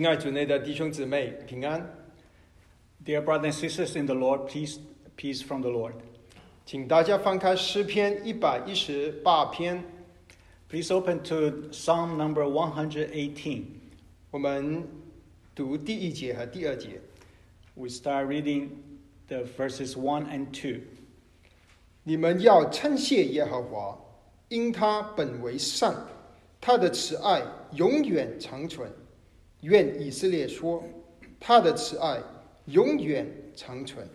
亲爱主内的弟兄姊妹，平安。 Dear brothers and sisters in the Lord, peace, peace from the Lord. 请大家翻开诗篇一百一十八篇， Please open to Psalm number 118. 我们读第一节和第二节。 We start reading the verses 1 and 2. 你们要称谢耶和华，因他本为善，他的慈爱永远长存。 愿以色列说，他的慈爱永远长存。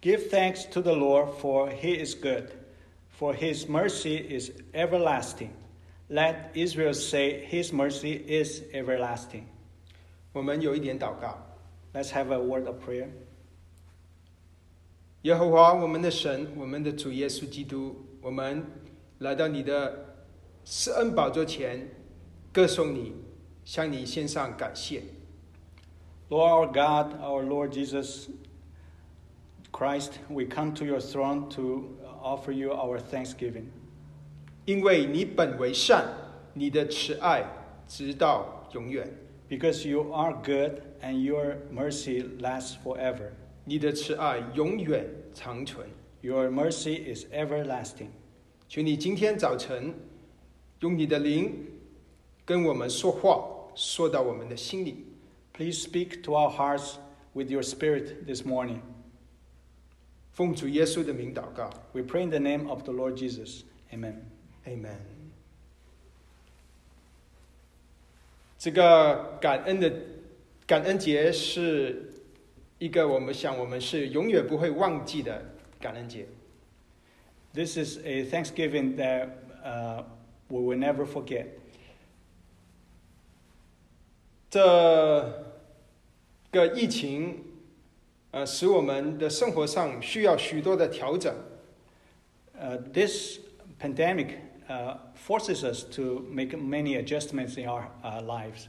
Give thanks to the Lord, for he is good, for his mercy is everlasting. Let Israel say, His mercy is everlasting. 我们有一点祷告， Let's have a word of prayer. 耶和华我们的神，我们的主耶稣基督，我们来到你的施恩宝座前，歌颂你， 向你献上感谢。 Lord our God, our Lord Jesus Christ, we come to your throne to offer you our thanksgiving. 因为你本为善，你的慈爱直到永远， Because you are good and your mercy lasts forever. 你的慈爱永远长存。 Your mercy is everlasting. 求你今天早晨用你的灵跟我们说话， 说到我们的心里。 Please speak to our hearts with your spirit this morning. 奉主耶稣的名祷告 We pray in the name of the Lord Jesus. Amen. ，Amen。这个感恩的感恩节是一个我们想我们是永远不会忘记的感恩节。 This is a thanksgiving that uh, we will never forget. 这个疫情，呃，使我们的生活上需要许多的调整。Uh, this pandemic uh, forces us to make many adjustments in our uh, lives.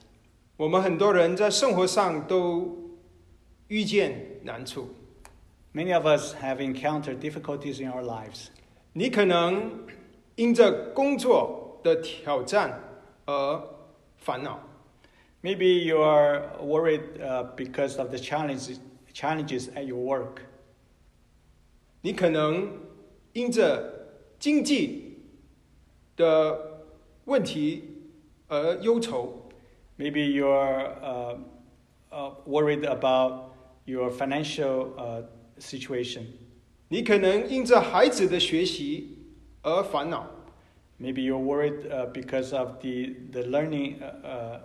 我们很多人在生活上都遇见难处。Many of us have encountered difficulties in our lives. 你可能因着工作的挑战而烦恼，Maybe you are worried uh, because of the challenges, challenges at your work. 你可能因着经济的问题而忧愁， Maybe you are uh, uh, worried about your financial uh, situation. 你可能因着孩子的学习而烦恼。 Maybe you're worried uh, because of the, the learning uh, uh,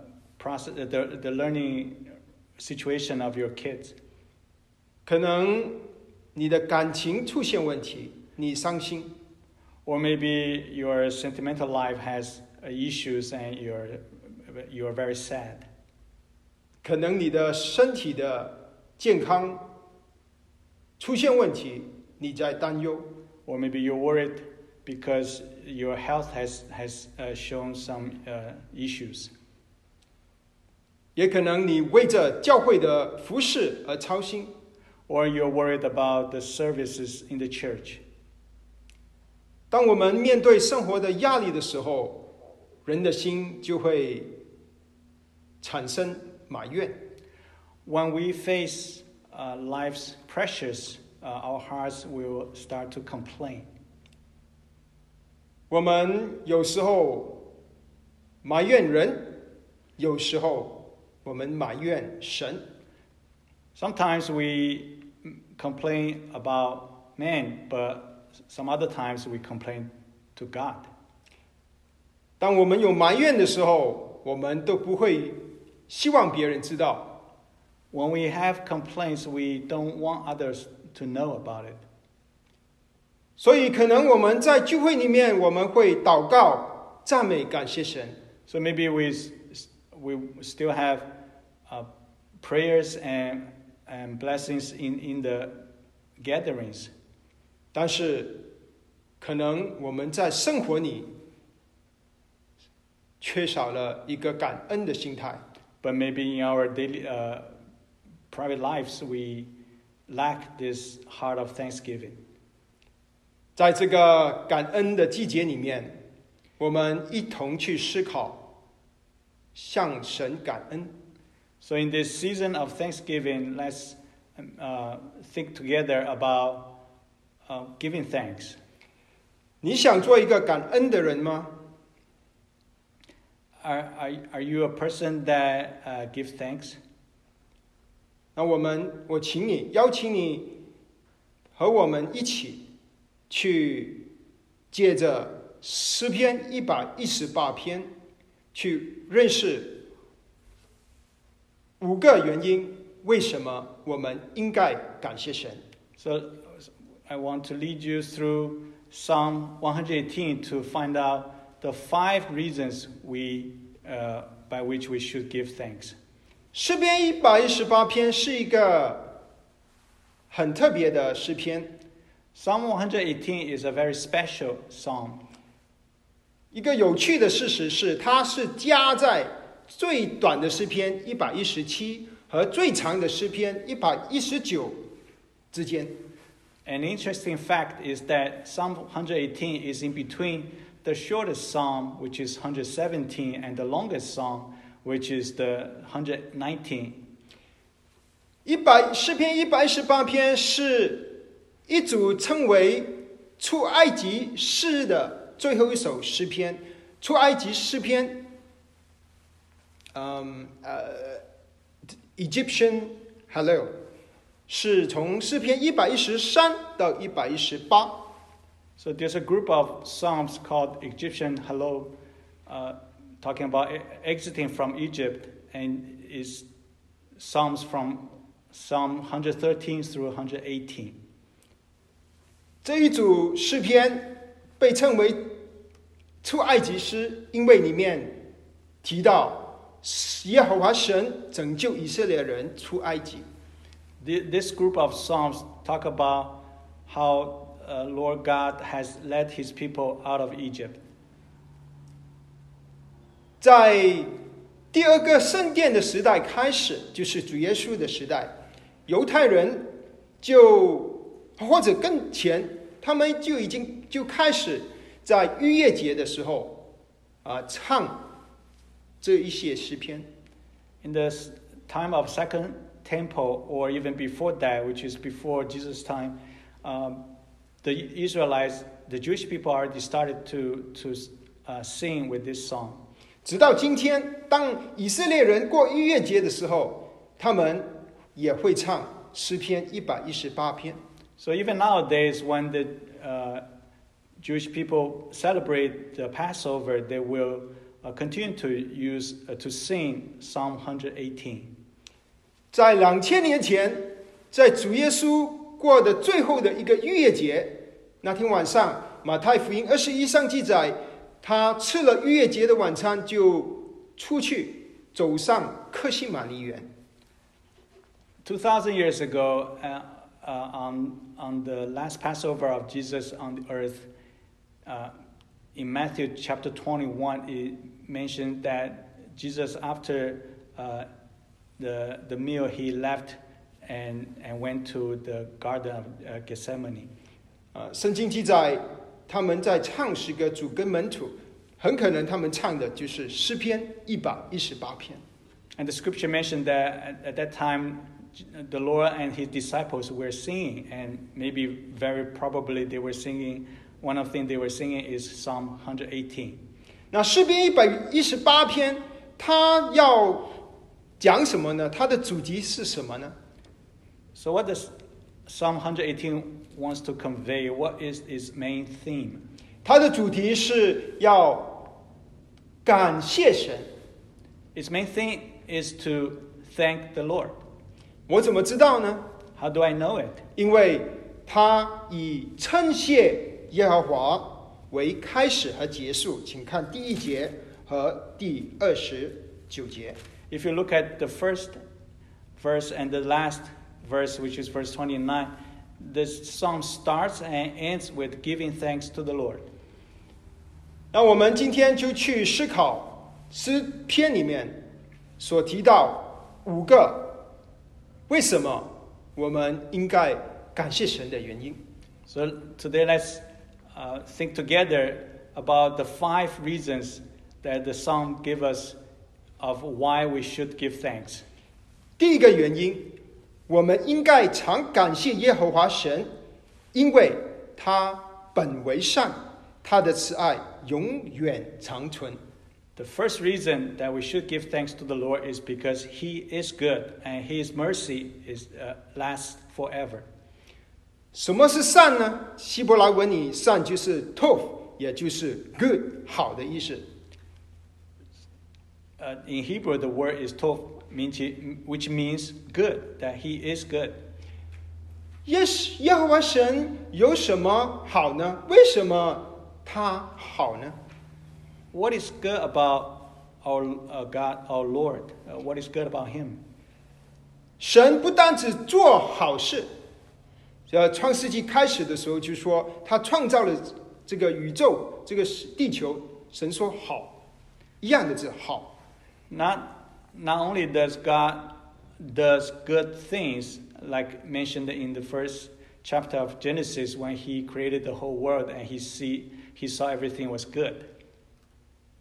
process, uh, the, the learning situation of your kids. 可能你的感情出现问题，你伤心； Or maybe your sentimental life has uh, issues and you're, you're very sad. 可能你的身体的健康出现问题，你在担忧； Or maybe you're worried because your health has, has uh, shown some uh, issues. 也可能你为着教会的服饰而操心。 Or you're worried about the services in the church. 当我们面对生活的压力的时候，人的心就会产生埋怨。 When we face uh, life's pressures, uh, our hearts will start to complain. 我们有时候埋怨人，有时候 我们埋怨神。 Sometimes we mm, complain about man, but some other times we complain to God. 当我们有埋怨的时候，我们都不会希望别人知道。 When we have complaints, we don't want others to know about it. 所以，可能我们在聚会里面，我们会祷告、赞美、感谢神。 So maybe we, s- s- we still have uh, prayers and, and blessings in, in the gatherings. 但是，可能我们在生活里缺少了一个感恩的心态。 But maybe in our daily uh, private lives, we lack this heart of thanksgiving. 在这个感恩的季节里面，我们一同去思考，向神感恩。 So in this season of Thanksgiving, let's um, uh, think together about uh, giving thanks. 你想做一个感恩的人吗？ Are, are, are you a person that uh, gives thanks? 那我们，我请你，邀请你和我们一起去借着诗篇一百一十八篇，去认识 五个原因，为什么我们应该感谢神。 So I want to lead you through Psalm 118 to find out the five reasons we, uh, by which we should give thanks. 诗篇一百一十八篇是一个很特别的诗篇， Psalm 118 is a very special psalm. 一个有趣的事实是，它是加在 最短的诗篇一百一十七和最长的诗篇一百一十九之间。An interesting fact is that Psalm 118 is in between the shortest psalm, which is 117, and the longest psalm, which is the 119. 一百诗篇一百一十八篇是一组称为出埃及诗的最后一首诗篇。出埃及诗篇，um, uh, 嗯呃，Egyptian Hallel，是从诗篇一百一十三到一百一十八。So there's a group of psalms called Egyptian Hallel, uh, talking about exiting from Egypt, and is psalms from Psalm 113 through 118. 这一组诗篇被称为出埃及诗，因为里面提到。耶和华神拯救以色列人出埃及。Thi- This group of psalms talk about how uh, Lord God has led His people out of Egypt. 在第二个圣殿的时代开始，就是主耶稣的时代，犹太人就或者更前，他们就已经就开始在逾越节的时候啊唱这一些诗篇。 In the s- time of Second Temple, or even before that, which is before Jesus' time, um, the Israelites, the Jewish people, already started to to uh, sing with this song. 直到今天，当以色列人过逾越节的时候，他们也会唱诗篇一百一十八篇。 So even nowadays, when the uh, Jewish people celebrate the Passover, they will uh, continue to use uh, to sing Psalm 118。在两千年前，在主耶稣过的最后的一个逾越节那天晚上，马太福音二十一上记载，他吃了逾越节的晚餐，就出去走上客西马尼园。Two thousand years ago, uh, uh, on on the last Passover of Jesus on the earth, uh, in Matthew chapter twenty-one, mentioned that Jesus, after uh, the, the meal, he left and, and went to the Garden of uh, Gethsemane. 啊，圣经记载他们在唱诗歌，主跟门徒，很可能他们唱的就是诗篇一百一十八篇。 And the scripture mentioned that at, at that time, the Lord and his disciples were singing, and maybe very probably they were singing. One of the things they were singing is Psalm 118. 那诗篇一百一十八篇，它要讲什么呢？它的主题是什么呢？So, what does Psalm 118 wants to convey? What is its main theme? 它的主题是要感谢神。Its main theme is to thank the Lord. 我怎么知道呢？How do I know it? 因为他以称谢耶和华为开始和结束，请看第一节和第二十九节。 If you look at the first verse and the last verse, which is verse 29, this psalm starts and ends with giving thanks to the Lord. 那我们今天就去思考诗篇里面所提到五个为什么我们应该感谢神的原因。 So today, let's uh, think together about the five reasons that the psalm gives us of why we should give thanks. 第一个原因，我们应该常感谢耶和华神，因为他本为善，他的慈爱永远长存。 The first reason that we should give thanks to the Lord is because He is good and His mercy is uh, lasts forever. 什么是善呢？希伯来文里善就是 tov，也就是 good 好的意思。 Uh, in Hebrew, the word is tov, means- which means good, that He is good. 耶稣耶和华神有什么好呢？为什么他好呢？ What is good about our uh, God, our Lord? Uh, what is good about Him? 神不单只做好事， 呃，创世纪开始的时候就说他创造了这个宇宙，这个地球，神说好，一样的字好。 Not, not only does God does good things, like mentioned in the first chapter of Genesis, when He created the whole world and He see He saw everything was good.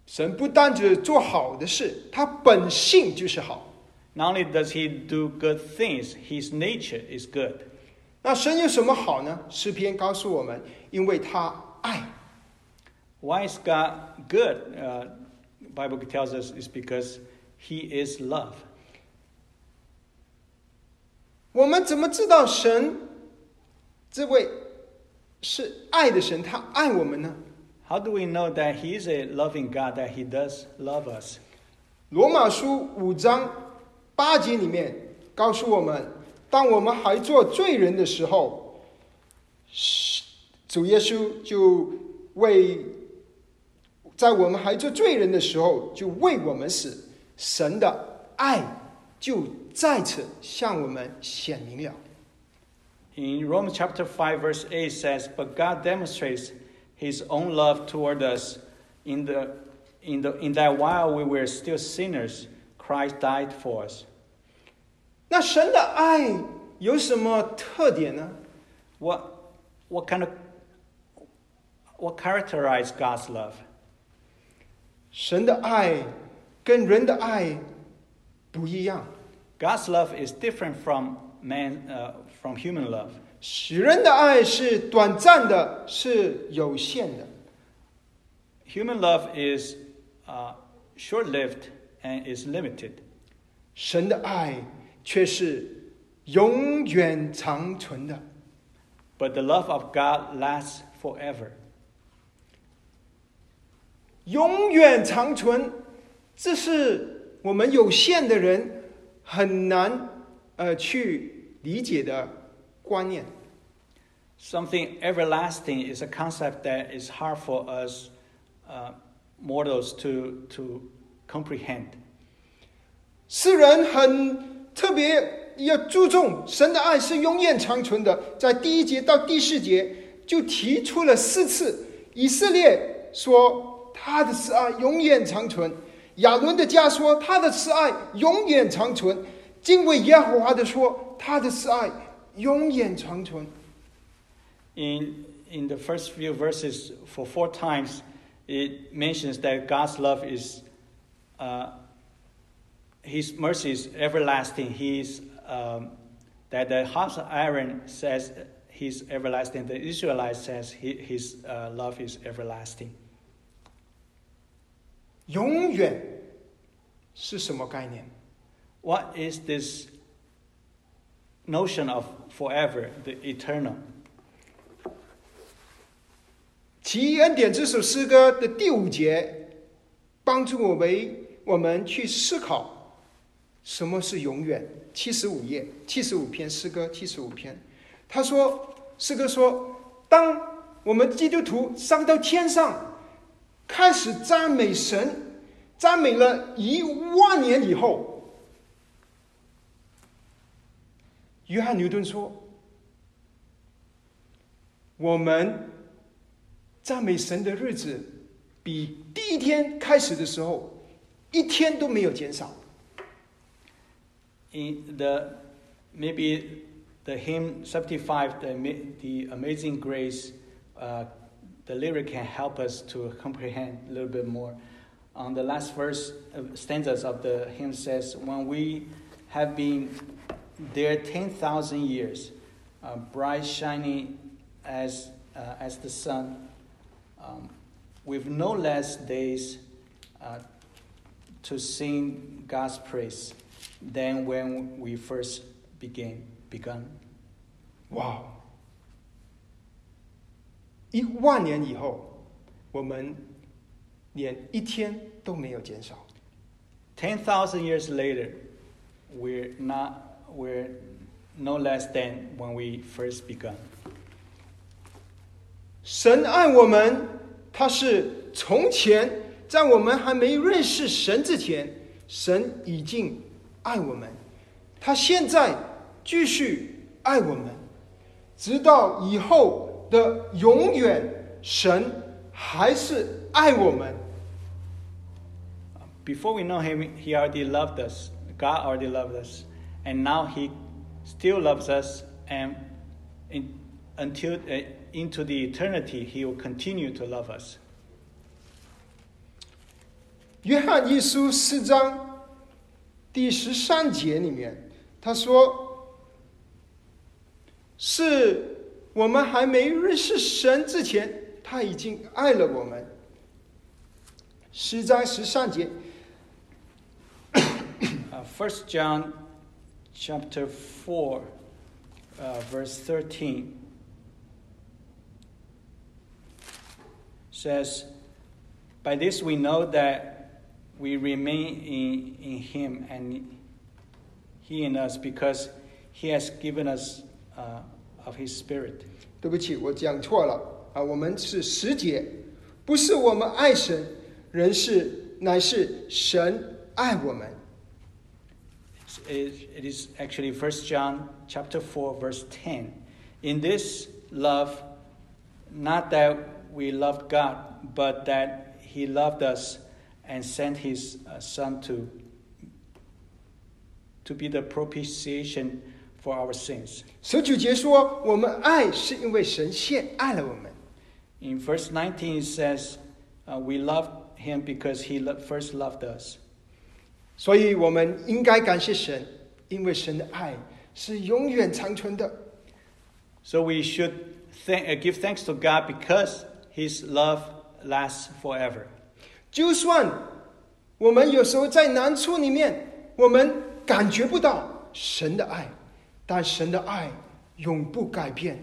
神不单只做好的事，他本性就是好。 Not only does He do good things, His nature is good. 那神有什么好呢？诗篇告诉我们，因为他爱。Why is God good? Uh, Bible tells us is because He is love. 我们怎么知道神这位是爱的神？他爱我们呢？How do we know that He is a loving God, that He does love us? 罗马书五章八节里面告诉我们，当我们还做罪人的时候，是主耶稣就为在我们还做罪人的时候，就为我们死，神的爱就在此向我们显明了。 In Romans chapter 5 verse 8 says, "But God demonstrates his own love toward us in the in the in that while we were still sinners, Christ died for us." 那神的爱有什么特点呢？ What what kind of what characterized God's love? 神的爱跟人的爱不一样。 God's love is different from man uh, from human love. 使人的爱是短暂的，是有限的； Human love is uh, short-lived and is limited. 神的爱 却是永远长存的。 But the love of God lasts forever. 永远长存，这是我们有限的人很难呃去理解的观念。 Something everlasting is a concept that is hard for us uh, mortals to, to comprehend. 世人很 特别要注重神的爱是永远长存的，在第一节到第四节就提出了四次，以色列说他的慈爱永远长存，亚伦的家说他的慈爱永远长存，敬畏耶和华的说他的慈爱永远长存。In, in the first few verses, for four times, it mentions that God's love is, uh, His mercy is everlasting. He's, um, that the house of Aaron says He's everlasting. The Israelites says he, His uh, love is everlasting. 永远是什么概念？ What is this notion of forever, the eternal? 奇异恩典这首诗歌的第五节，帮助我们我们去思考 什么是永远。七十五页，七十五篇诗歌，七十五篇，他说，诗歌说，当我们基督徒上到天上，开始赞美神，赞美了一万年以后，约翰牛顿说，我们。赞美神的日子，比第一天开始的时候，一天都没有减少。In the maybe the hymn 75, the, the Amazing Grace, uh, the lyric can help us to comprehend a little bit more. On the last verse uh, stanzas of the hymn says, "When we have been there 10,000 years, uh, bright shining as, uh, as the sun, um, with no less days uh, to sing God's praise than when we first began, begun. 哇！一万年以后，我们连一天都没有减少。Ten thousand years later, we're, not, we're no less than when we first begun. 神爱我们，他是从前在我们还没认识神之前，神已经爱我们，他现在继续爱我们，直到以后的永远，神还是爱我们。 Before we know him, he already loved us. God already loved us. And now he still loves us. And in, until uh, into the eternity, he will continue to love us. 约翰一书四章 第十三节里面，他说：“是我们还没认识神之前，他已经爱了我们。”十章十三节， Uh, 1 John chapter 4, uh, verse 13 says, By this we know that we remain in, in him and he in us because he has given us uh, of his spirit. 对不起，我讲错了啊！我们是十节，不是我们爱神，人是乃是神爱我们。 It, it is actually 1 John chapter 4 verse 10. In this love, not that we loved God, but that he loved us and sent his uh, son to to be the propitiation for our sins. 十九节说，我们爱是因为神先爱了我们。 In verse 19 it says, uh, we love him because he lo- first loved us. 所以我们应该感谢神，因为神的爱是永远长存的。 So we should thank, uh, give thanks to God because his love lasts forever. 就算我们有时候在难处里面，我们感觉不到神的爱，但神的爱永不改变。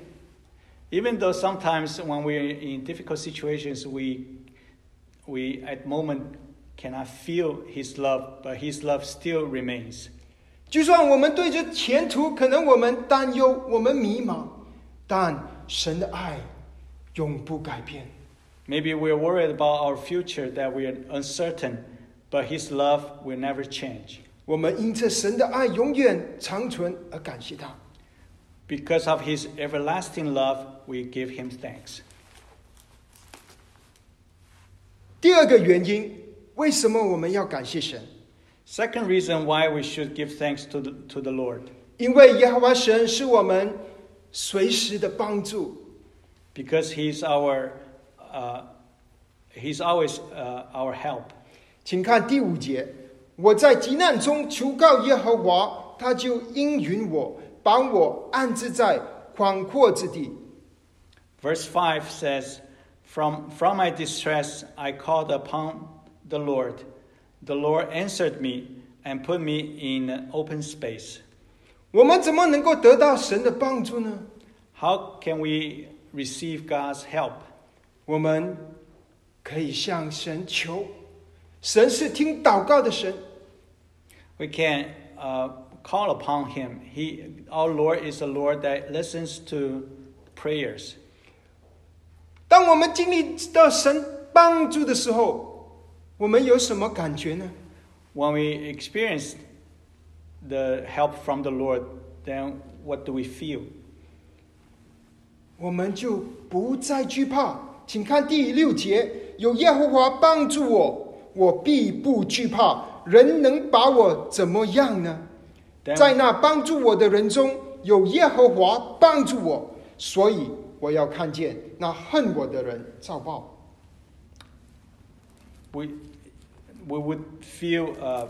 Even though sometimes when we're in difficult situations, we, we at moment cannot feel His love, but His love still remains. 就算我们对着前途，可能我们担忧，我们迷茫，但神的爱永不改变。Maybe we're worried about our future, that we're uncertain, but His love will never change. 我们因着神的爱永远长存而感谢他。 Because of His everlasting love, we give Him thanks. 第二个原因，为什么我们要感谢神？ Second reason why we should give thanks to the, to the Lord, 因为耶和华神是我们随时的帮助。 because He's our, uh, He's always uh, our help. 请看第五节，我在急难中求告耶和华，他就应允我，把我安置在广阔之地。 Verse 5 says, from, from my distress I called upon the Lord. The Lord answered me and put me in an open space. 我们怎么能够得到神的帮助呢？ How can we receive God's help? 我们可以向神求，神是听祷告的神。 We can uh, call upon Him. He, our Lord is a Lord that listens to prayers. 当我们经历到神帮助的时候，我们有什么感觉呢？ When we experience the help from the Lord, then what do we feel? 我们就不再惧怕。 请看第六节：有耶和华帮助我，我必不惧怕。人能把我怎么样呢？ Then, 在那帮助我的人中，有耶和华帮助我，所以我要看见那恨我的人遭报。 we, we would feel uh,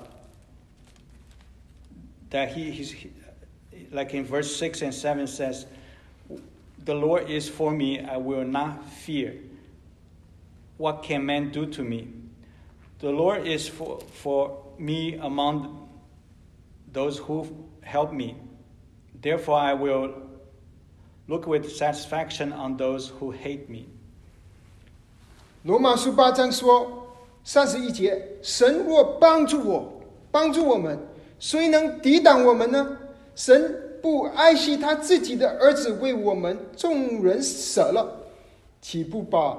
that he, he's, like in verse 6 and 7 says, The Lord is for me, I will not fear. What can man do to me? The Lord is for, for me among those who help me. Therefore, I will look with satisfaction on those who hate me. 罗马书八章说，三十一节，神若帮助我，帮助我们，谁能抵挡我们呢？神不爱惜他自己的儿子，为我们众人舍了，岂不把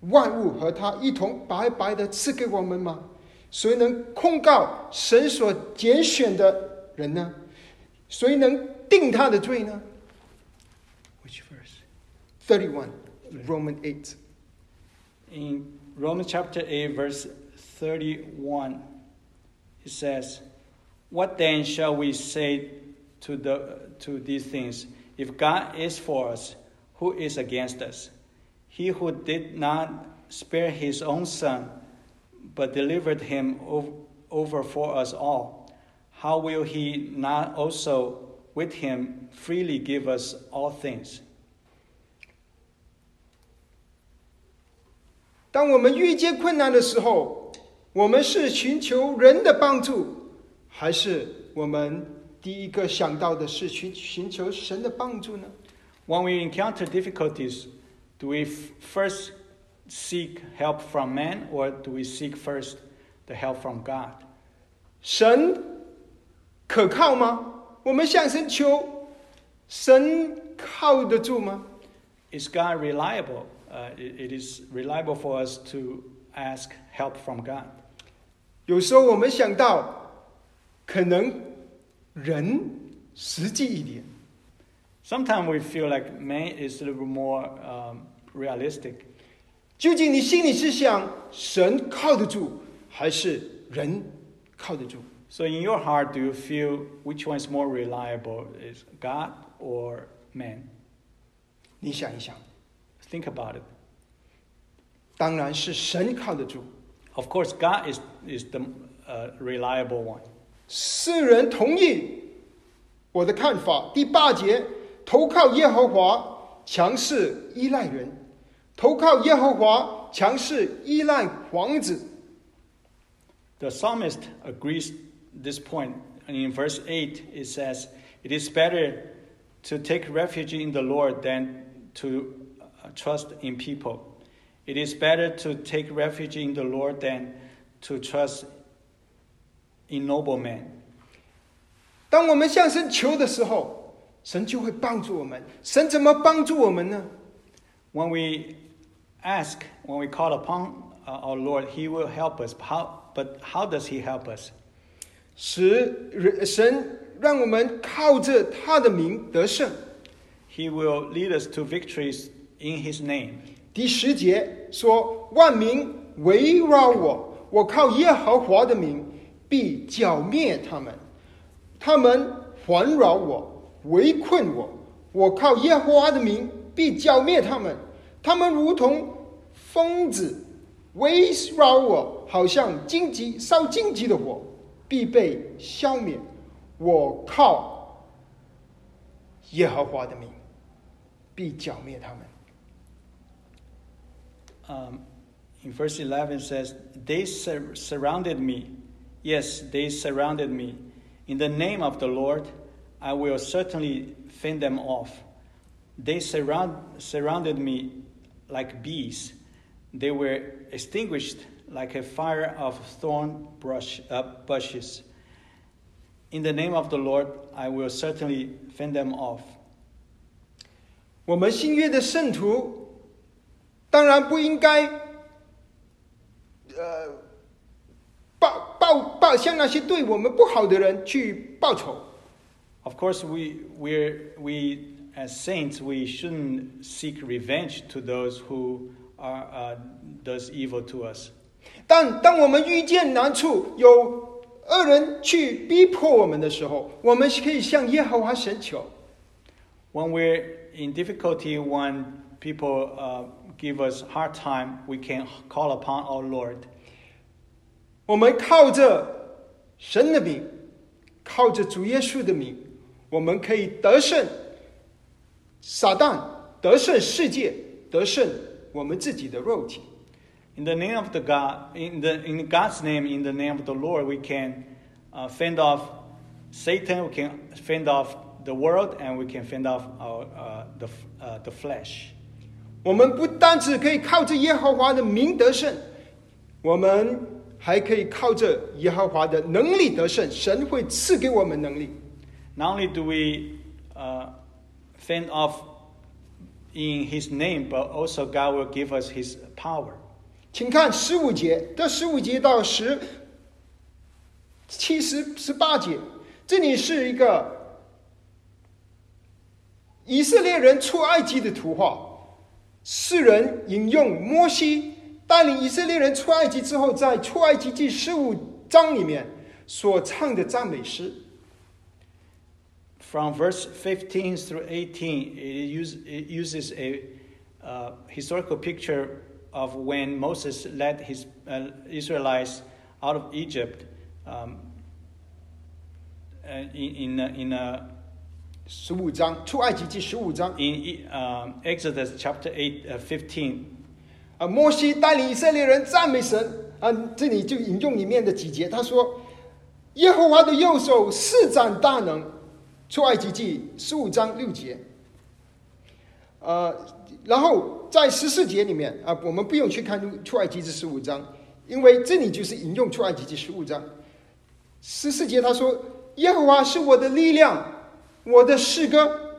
万物和他一同白白的赐给我们吗？谁能控告神所拣选的人呢？谁能定他的罪呢 Which verse? ？Thirty-one, Roman eight. In Romans chapter 8, verse 31, it says, What then shall we say to, the, to these things? If God is for us, who is against us? He who did not spare his own son, but delivered him ov- over for us all, how will he not also with him freely give us all things? 当我们遇见困难的时候，我们是寻求人的帮助，还是我们第一个想到的是寻寻求神的帮助呢？ When we encounter difficulties, do we f- first seek help from man or do we seek first the help from God? 神可靠吗？我们向神求，神靠得住吗？ Is God reliable? Uh, it- it is reliable for us to ask help from God. 有时候我们想到，可能人实际一点， Sometimes we feel like man is a little more um, realistic. 究竟你心里是想神靠得住，还是人靠得住？ So, in your heart, do you feel which one is more reliable? Is God or man? 你想一想， Think about it. 当然是神靠得住。 Of course, God is, is the uh, reliable one. 世人同意我的看法。第八节，投靠耶和华，强势依赖人； 投靠耶和华，强势依赖王子。 The psalmist agrees this point. And in verse 8, it says, It is better to take refuge in the Lord than to uh, trust in people. It is better to take refuge in the Lord than to trust in noble men. 当我们向神求的时候，神就会帮助我们。神怎么帮助我们呢？ When we ask, when we call upon uh, our Lord, He will help us. How, but how does He help us? 使人神让我们靠着他的名得胜。 He will lead us to victories in His name. 第十节说：“万民围绕我，我靠耶和华的名必剿灭他们；他们环绕我，围困我，我靠耶和华的名必剿灭他们。 他们如同疯子围绕我，好像荆棘烧荆棘的火，必被消灭。我靠耶和华的名必剿灭他们。” um, in verse 11 says, They sur- surrounded me. Yes, they surrounded me. In the name of the Lord, I will certainly fend them off. They surround, surrounded me like bees. They were extinguished like a fire of thorn brush, uh, bushes. In the name of the Lord, I will certainly fend them off. 我们新约的圣徒，当然不应该，呃，报报报向那些对我们不好的人去报仇。 Of course, we, we're, we as saints, we shouldn't seek revenge to those who are, uh, does evil to us. 但当我们遇见难处，有恶人去逼迫我们的时候，我们可以向耶和华神求。 When we're in difficulty, when people uh, give us hard time, we can call upon our Lord. 我们靠着神的名， 靠着主耶稣的名，我们可以得胜 撒旦，得胜世界，得胜我们自己的肉体。 In the name of the God, in the in God's name, in the name of the Lord, we can uh, fend off Satan. We can fend off the world, and we can fend off our uh, the f- uh, the flesh. 我们不单只可以靠着耶和华的名得胜，我们还可以靠着耶和华的能力得胜。神会赐给我们能力。 Not only do we uh, Fend off in His name, but also God will give us His power. 请看十五节，这十五节到十七十十八节，这里是一个以色列人出埃及的图画。世人引用摩西带领以色列人出埃及之后，在出埃及记十五章里面所唱的赞美诗。From verse 15 through 18, it, use, it uses a uh, historical picture of when Moses led his uh, Israelites out of Egypt um, uh, in, in, a- in, a, 十五章，出埃及记十五章， in um, Exodus chapter 8, uh, 15. 啊，摩西带领以色列人赞美神啊，这里就引用里面的几节，他说：“耶和华的右手施展大能。” 出埃及记十五章六节。呃，然后在十四节里面啊，我们不用去看出埃及记十五章，因为这里就是引用出埃及记十五章。十四节他说：“耶和华是我的力量，我的诗歌，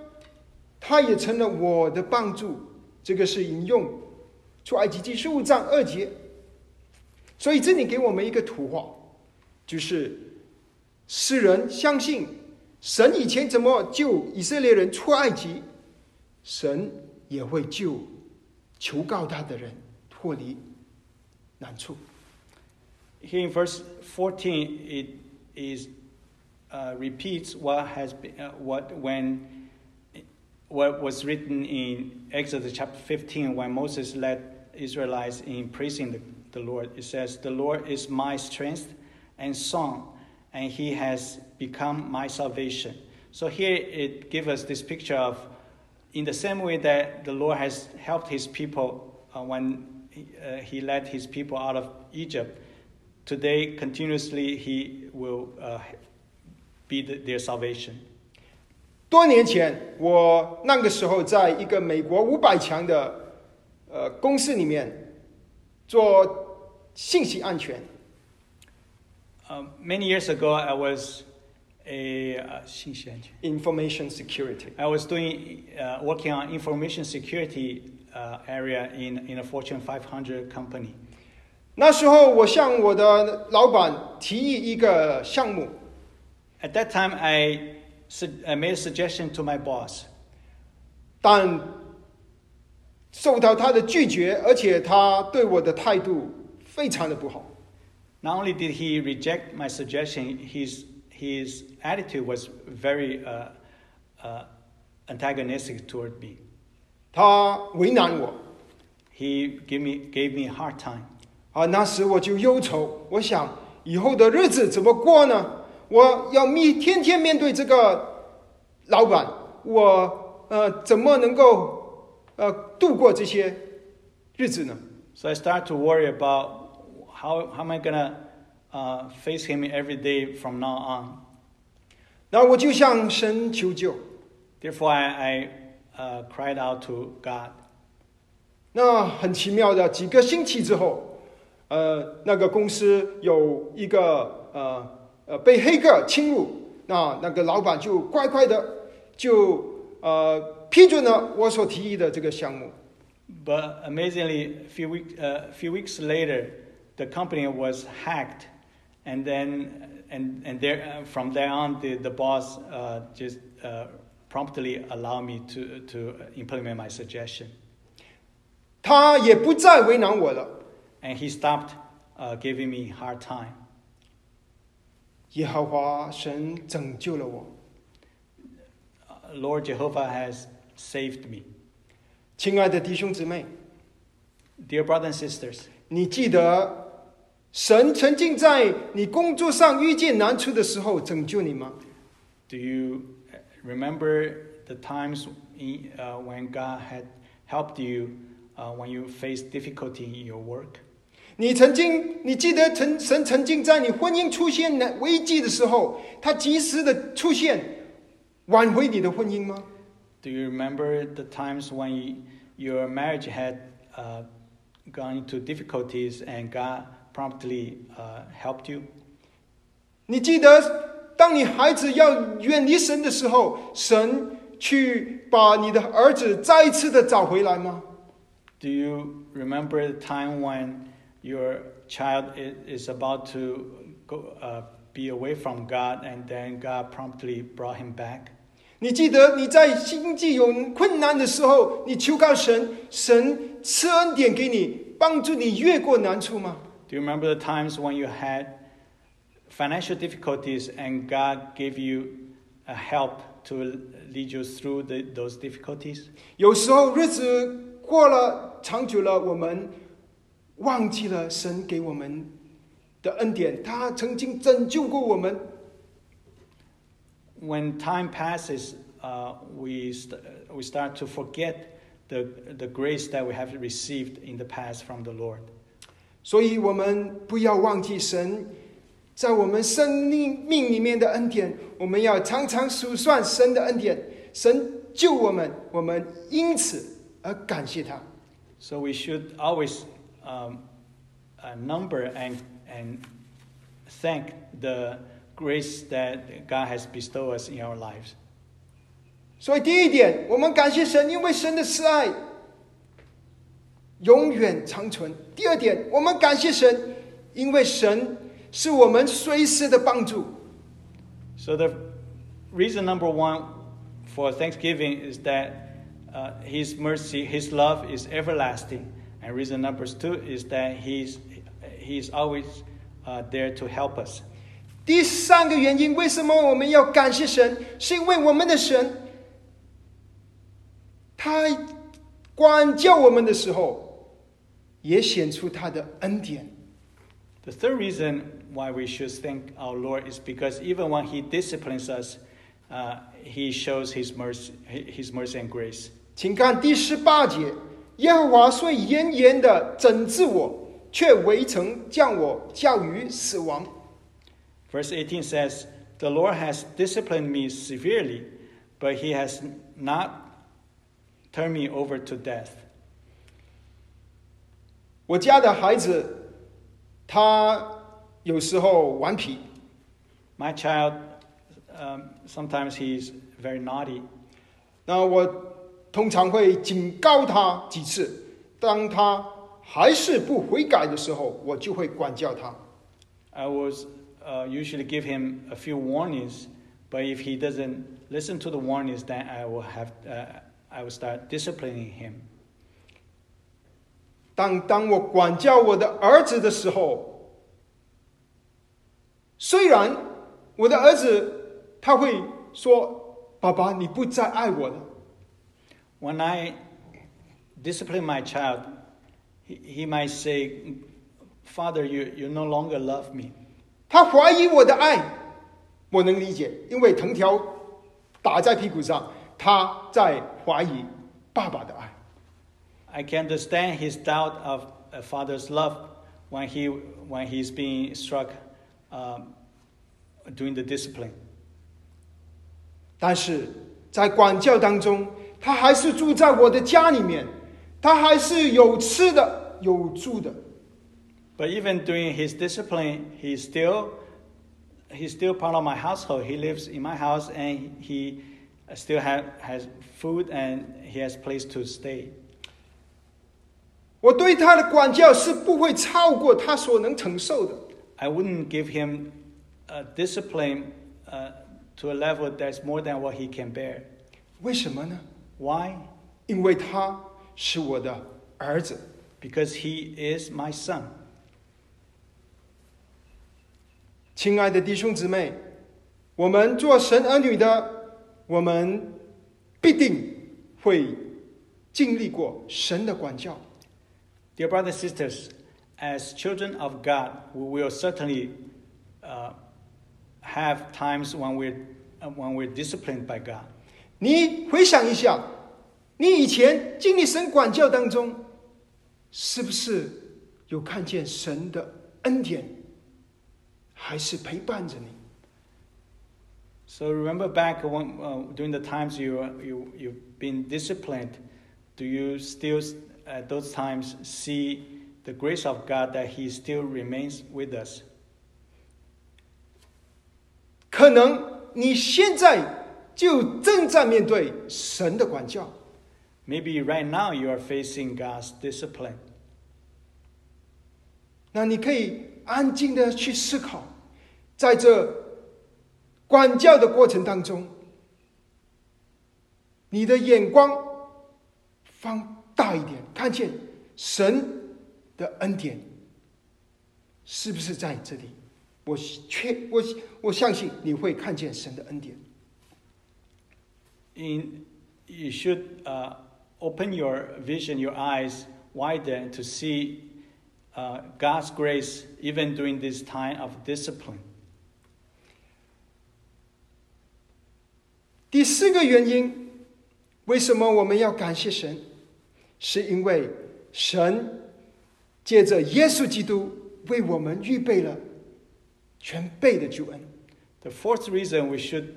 他也成了我的帮助。”这个是引用出埃及记十五章二节。所以这里给我们一个图画，就是世人相信神以前怎么救以色列人出埃及，神也会救求告他的人脱离难处。 Here in verse 14, it is uh, repeats what has been, uh, what when what was written in Exodus chapter 15 when Moses led Israelites in praising the, the Lord. It says, "The Lord is my strength and song, and He has become my salvation." So here it gives us this picture of, in the same way that the Lord has helped His people uh, when he, uh, He led His people out of Egypt. Today, continuously, He will uh, be the, their salvation. 多年前，我那个时候在一个美国五百强的呃公司里面做信息安全。 Um, many years ago, I was a uh, 信息安全 information security。 I was doing uh, working on information security uh, area in, in a Fortune 500 company. 那时候，我向我的老板提议一个项目， At that time, I, su- I made a suggestion to my boss, 但受到他的拒绝，而且他对我的态度非常的不好。 Not only did he reject my suggestion, his, his attitude was very uh, uh, antagonistic toward me. 他为难我 He gave me, gave me a hard time. 啊，那时我就忧愁，我想以后的日子怎么过呢？我要面天天面对这个老板，我呃怎么能够呃度过这些日子呢？ So I started to worry about how, how am I going to uh, face him every day from now on. 那我就向神求救。 Therefore, I, I uh, cried out to God. 那很奇妙的，几个星期之后，呃，那个公司有一个呃呃被黑客侵入，那那个老板就乖乖的就呃批准了我所提议的这个项目。 But amazingly, a few, week, uh, few weeks later, the company was hacked. And then, and, and there, uh, from there on, the, the boss uh, just uh, promptly allowed me to, to implement my suggestion. 他也不再为难我了。 And he stopped uh, giving me hard time. 耶和华神拯救了我。 Uh, Lord Jehovah has saved me. 亲爱的弟兄姊妹， Dear brothers and sisters, 你记得 神曾经在你工作上遇见难处的时候拯救你吗？ Do you uh, remember the times in, uh, when God had helped you uh, when you faced difficulty in your work? 你曾经，你记得曾神曾经在你婚姻出现难危机的时候，他及时的出现，挽回你的婚姻吗？ Do you remember the times when you, your marriage had uh, gone into difficulties and God promptly uh, helped you? 你记得，当你孩子要远离神的时候，神去把你的儿子再一次的找回来吗？ Do you remember the time when your child i- is about to go, uh, be away from God and then God promptly brought him back? 你记得你在经济有困难的时候，你求告神，神赐恩典给你，帮助你越过难处吗？ Do you remember the times when you had financial difficulties and God gave you a help to lead you through the, those difficulties? 有时候日子过了长久了，我们忘记了神给我们的恩典，他曾经拯救过我们。 When time passes, uh, we, st- we start to forget the, the grace that we have received in the past from the Lord. 所以，我们不要忘记神在我们生命命里面的恩典，我们要常常数算神的恩典。神救我们，我们因此而感谢他。So we should always um, uh, number and, and thank the grace that God has bestowed us in our lives. 所以，第一点，我们感谢神，因为神的慈爱永远长存。第二点，我们感谢神，因为神是我们随时的帮助。 So the reason number one for Thanksgiving is that uh, His mercy, His love is everlasting, and reason number two is that He's He's always uh, there to help us. 第三个原因，为什么我们要感谢神？是因为我们的神，他管教我们的时候， 也显出他的恩典。 The third reason why we should thank our Lord is because even when He disciplines us, uh, He shows His mercy, His mercy and grace. 请看第十八节，耶和华虽严严的整治我，却未曾将我教于死亡。 Verse 18 says, The Lord has disciplined me severely, but He has not turned me over to death. 我家的孩子，他有时候顽皮， My child, um, sometimes he's very naughty. 那我通常会警告他几次，当他还是不悔改的时候，我就会管教他。 I was uh, usually give him a few warnings, but if he doesn't listen to the warnings, then I will have uh, I will start disciplining him. 当当我管教我的儿子的时候，虽然我的儿子他会说：“爸爸，你不再爱我了。When I discipline my child, he, he might say, "Father, you you no longer love me." ”他怀疑我的爱，我能理解，因为藤条打在屁股上，他在怀疑爸爸的爱。I can understand his doubt of a father's love when he when he's being struck um, during the discipline. 但是在管教当中，他还是住在我的家里面，他还是有吃的，有住的。 But even during his discipline, he's still he's still part of my household. He lives in my house and he still have, has food and he has place to stay. 我对他的管教是不会超过他所能承受的，I wouldn't give him a discipline uh, to a level that's more than what he can bear. 为什么呢？Why? 因为他是我的儿子。Because he is my son. 亲爱的弟兄姊妹，我们做神儿女的，我们必定会经历过神的管教。Dear brothers and sisters, as children of God, we will certainly uh, have times when we're, uh, when we're disciplined by God. 你回想一下，你以前经历神管教当中，是不是有看见神的恩典，还是陪伴着你？ So remember back when, uh, during the times you, you, you've been disciplined, do you still at those times see the grace of God that He still remains with us? 可能你现在就正在面对神的管教，Maybe right now you are facing God's discipline. 那你可以安静的去思考，在这管教的过程当中，你的眼光放大一点，看见神的恩典是不是在这里？我确我我相信你会看见神的恩典。 In, you should uh, open your vision, your eyes wider to see uh, God's grace even during this time of discipline. 第四个原因，为什么我们要感谢神？ 是因为神借着耶稣基督为我们预备了全备的救恩。 The fourth reason we should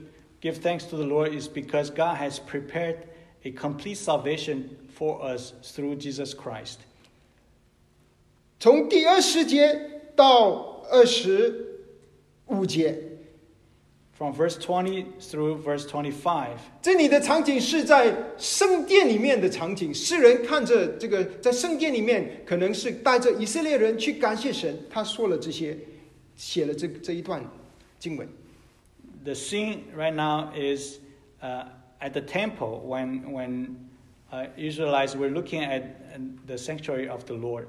give thanks to the Lord is because God has prepared a complete salvation for us through Jesus Christ. 从第二十节到二十五节， From verse 20 through verse 25, 这里的场景是在圣殿里面的场景。诗人看着这个在圣殿里面，可能是带着以色列人去感谢神，他说了这些，写了这这一段经文。 the scene right now is uh, at the temple when, when uh, Israelites were looking at uh, the sanctuary of the Lord.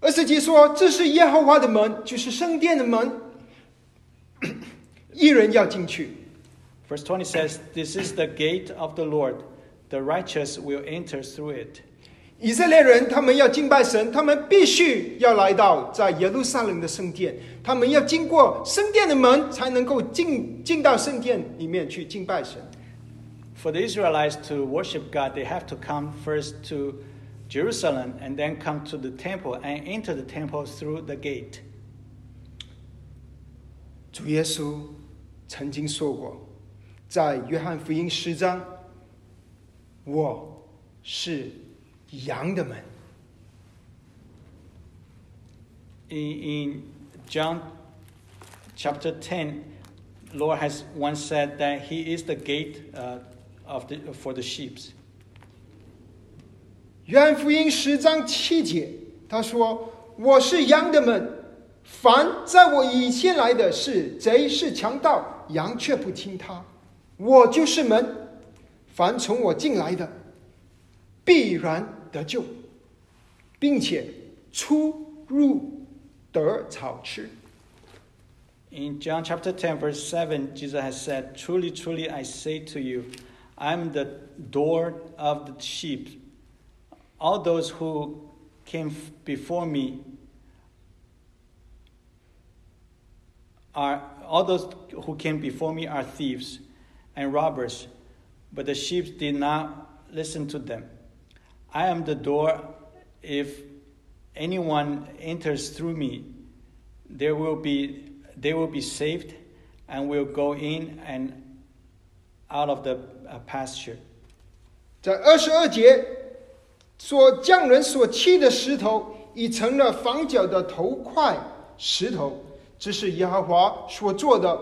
二十节说：“这是耶和华的门，就是圣殿的门， 一人要进去。 Verse 20 says, This is the gate of the Lord, the righteous will enter through it. 以色列人他们要敬拜神，他们必须要来到在耶路撒冷的圣殿，他们要经过圣殿的门，才能够进进到圣殿里面去敬拜神。 For the Israelites to worship God, they have to come first to Jerusalem and then come to the temple and enter the temple through the gate. 主耶稣 曾经说过，在约翰福音十章：“我是羊的门。In, in John chapter ten, Lord has once said that He is the gate uh, of the, for the sheep. ”约翰福音十章七节，他说：“我是羊的门，凡在我以前来的是贼是强盗，羊却不听他。我就是门，凡从我进来的，必然得救，并且出入得草吃。” In John chapter 10, verse 7, Jesus has said, Truly, truly, I say to you, I am the door of the sheep. All those who came f- before me are all those who came before me are thieves and robbers, but the sheep did not listen to them. I am the door. If anyone enters through me, there will be they will be saved and will go in and out of the uh, pasture. 在二十二节，所匠人所砌的石头，已成了房角的头块石头， 只使耶和华所做的，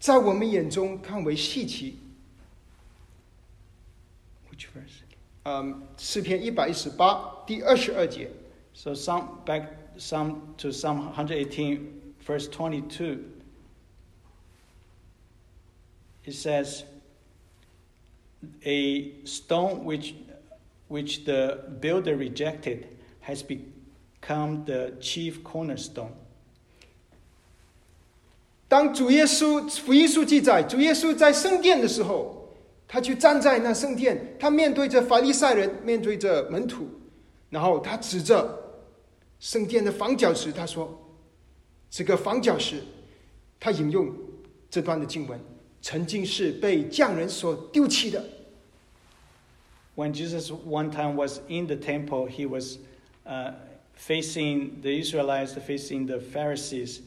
在我们眼中看为稀奇。Which verse? 嗯，诗篇一百一十八第二十二节。So some back some to Psalm hundred eighteen verse twenty two. It says, "A stone which which the builder rejected has become the chief cornerstone." 当主耶稣福音书记载，主耶稣在圣殿的时候，他就站在那圣殿，他面对着法利赛人，面对着门徒，然后他指着圣殿的房角石，他说，这个房角石，他引用这段的经文，曾经是被匠人所丢弃的。When Jesus one time was in the temple, he was uh, facing the Israelites, facing the Pharisees.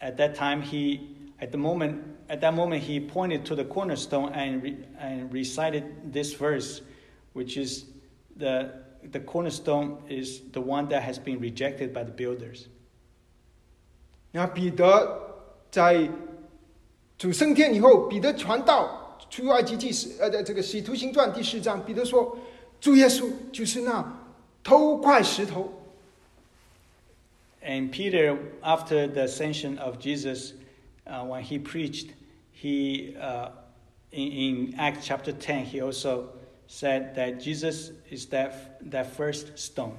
At that time, he, at the moment, at that moment, he pointed to the cornerstone and, re, and recited this verse, which is the the cornerstone is the one that has been rejected by the builders. 那彼得在主升天以后，彼得传道出埃及记史，呃，的这个使徒行传第四章，彼得说，主耶稣就是那头块石头。 And Peter, after the ascension of Jesus, uh, when he preached, he uh, in, in Acts chapter 10, he also said that Jesus is that, that first stone.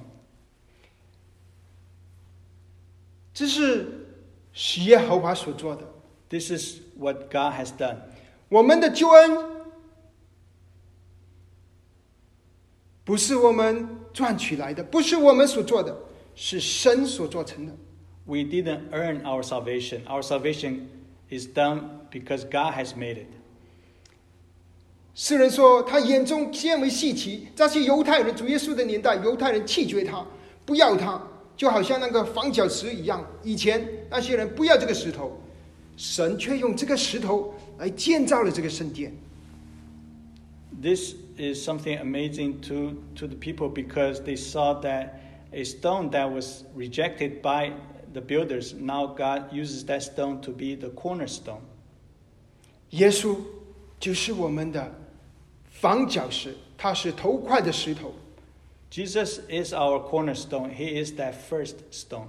这是是耶和华所做的。 This is what God has done. 我们的救恩不是我们赚取来的，不是我们所做的， 是神所做成的。We didn't earn our salvation. Our salvation is done because God has made it. 诗人说，他眼中见为稀奇。这些犹太人，主耶稣的年代，犹太人弃绝他，不要他，就好像那个房角石一样。以前那些人不要这个石头，神却用这个石头来建造了这个圣殿。This is something amazing to, to the people because they saw that a stone that was rejected by the builders. Now God uses that stone to be the cornerstone. 耶稣就是我们的房角石，他是头块的石头。Jesus is our cornerstone. He is that first stone.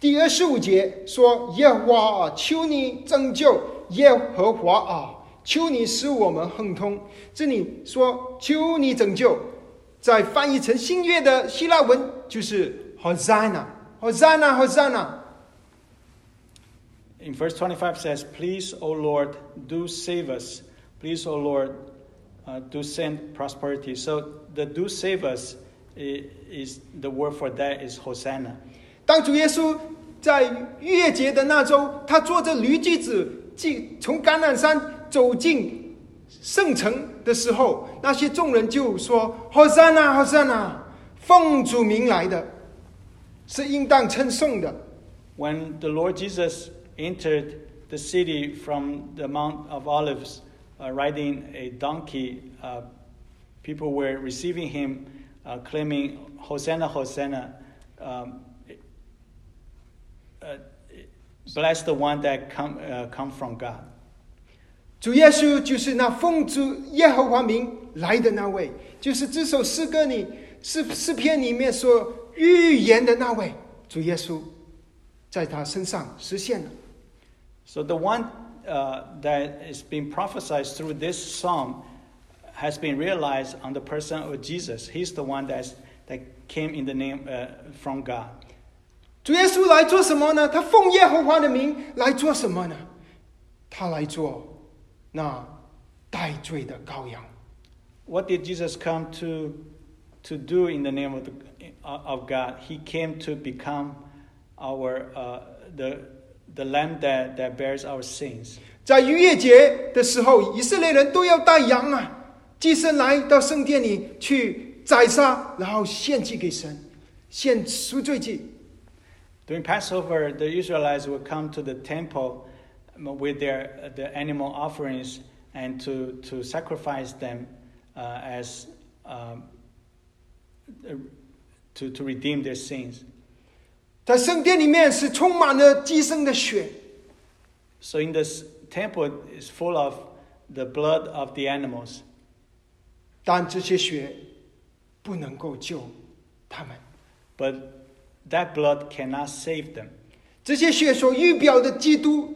第二十五节说：“耶和华啊，求你拯救耶和华啊，求你使我们亨通。”这里说：“求你拯救。”在翻译成新约的希腊文就是 “Hosanna”，Hosanna，Hosanna。In verse 25 says, Please, O Lord, do save us. Please, O Lord, uh, do send prosperity. So the do save us is, is the word for that is Hosanna. 当主耶稣在逾越节的那周，他坐着驴驹子进从橄榄山走进圣城的时候，那些众人就说：“Hosanna，Hosanna，奉主名来的，是应当称颂的。” When the Lord Jesus entered the city from the Mount of Olives uh, riding a donkey, uh, people were receiving him, uh, claiming, Hosanna, Hosanna. Um, uh, bless the one that come, uh, come from God. 主耶稣就是那奉主耶和华名来的那位，就是这首诗歌里诗诗篇里面所预言的那位主耶稣，在他身上实现了。So the one uh, that is being prophesied through this psalm has been realized on the person of Jesus. He's the one that's, that came in the name uh, from God. 主耶稣来做什么呢？他奉耶和华的名来做什么呢？他来做那代罪的羔羊。 What did Jesus come to, to do in the name of, the, of God? He came to become our, uh, the, the lamb that, that bears our sins. 在逾越节的时候，以色列人都要带羊啊，祭牲来到圣殿里去宰杀，然后献祭给神，献赎罪祭。 During Passover, the Israelites would come to the temple um, with their the animal offerings and to, to sacrifice them uh, as um, uh, to, to redeem their sins. 在圣殿里面是充满了祭牲的血， So in this temple is full of the blood of the animals, 但这些血不能够救他们。 but that blood cannot save them. 这些血所预表的基督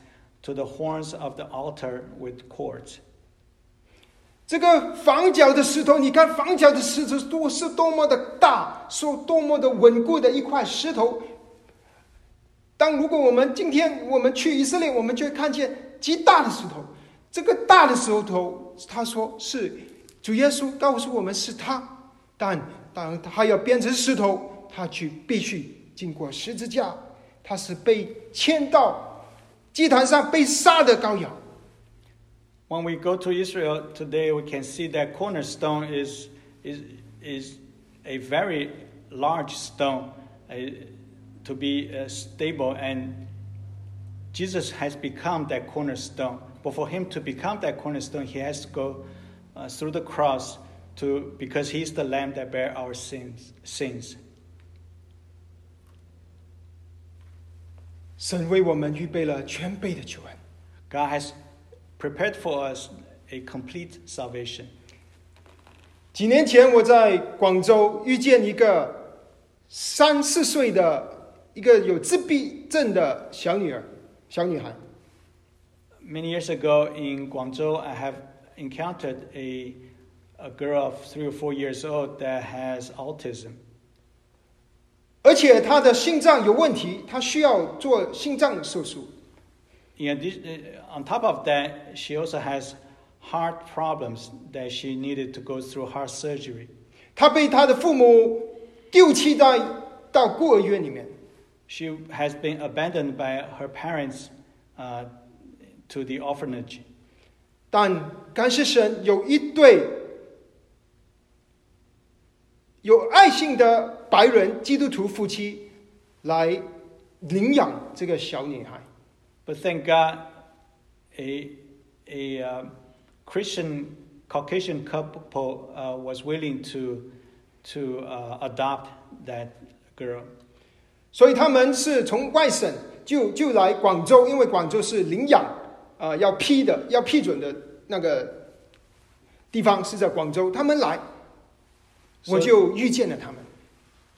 to the horns of the altar with cords. 这个房角的石头，你看房角的石头多是多么的大，是多么的稳固的一块石头。当如果我们今天我们去以色列，我们就会看见极大的石头。这个大的石头，他说是主耶稣告诉我们是他，但当他要变成石头，他去必须经过十字架，他是被牵到祭坛上被杀的羔羊。 When we go to Israel today, we can see that cornerstone is, is, is a very large stone uh, to be uh, stable, and Jesus has become that cornerstone. But for him to become that cornerstone, he has to go uh, through the cross to, because he's the lamb that bear our sins. sins. 神为我们预备了全备的救恩。 God has prepared for us a complete salvation. 几年前，我在广州遇见一个三四岁的一个有自闭症的小女儿，小女孩。 Many years ago in Guangzhou, I have encountered a, a girl of three or four years old that has autism. 而且他的心脏有问题，他需要做心脏手术。Addition, uh, on top of that, she also has heart problems that she needed to go through heart surgery. 她被她的父母丢弃在到孤儿院里面。She has been abandoned by her parents uh, to the orphanage. 但感谢神，有一对有爱心的白人基督徒夫妻来领养这个小女孩。But thank God, a, a uh, Christian Caucasian couple uh, was willing to, to uh, adopt that girl. 所以他们是从外省就就来广州，因为广州是领养啊、呃要批的要批准的那个地方是在广州，他们来，我就遇见了他们。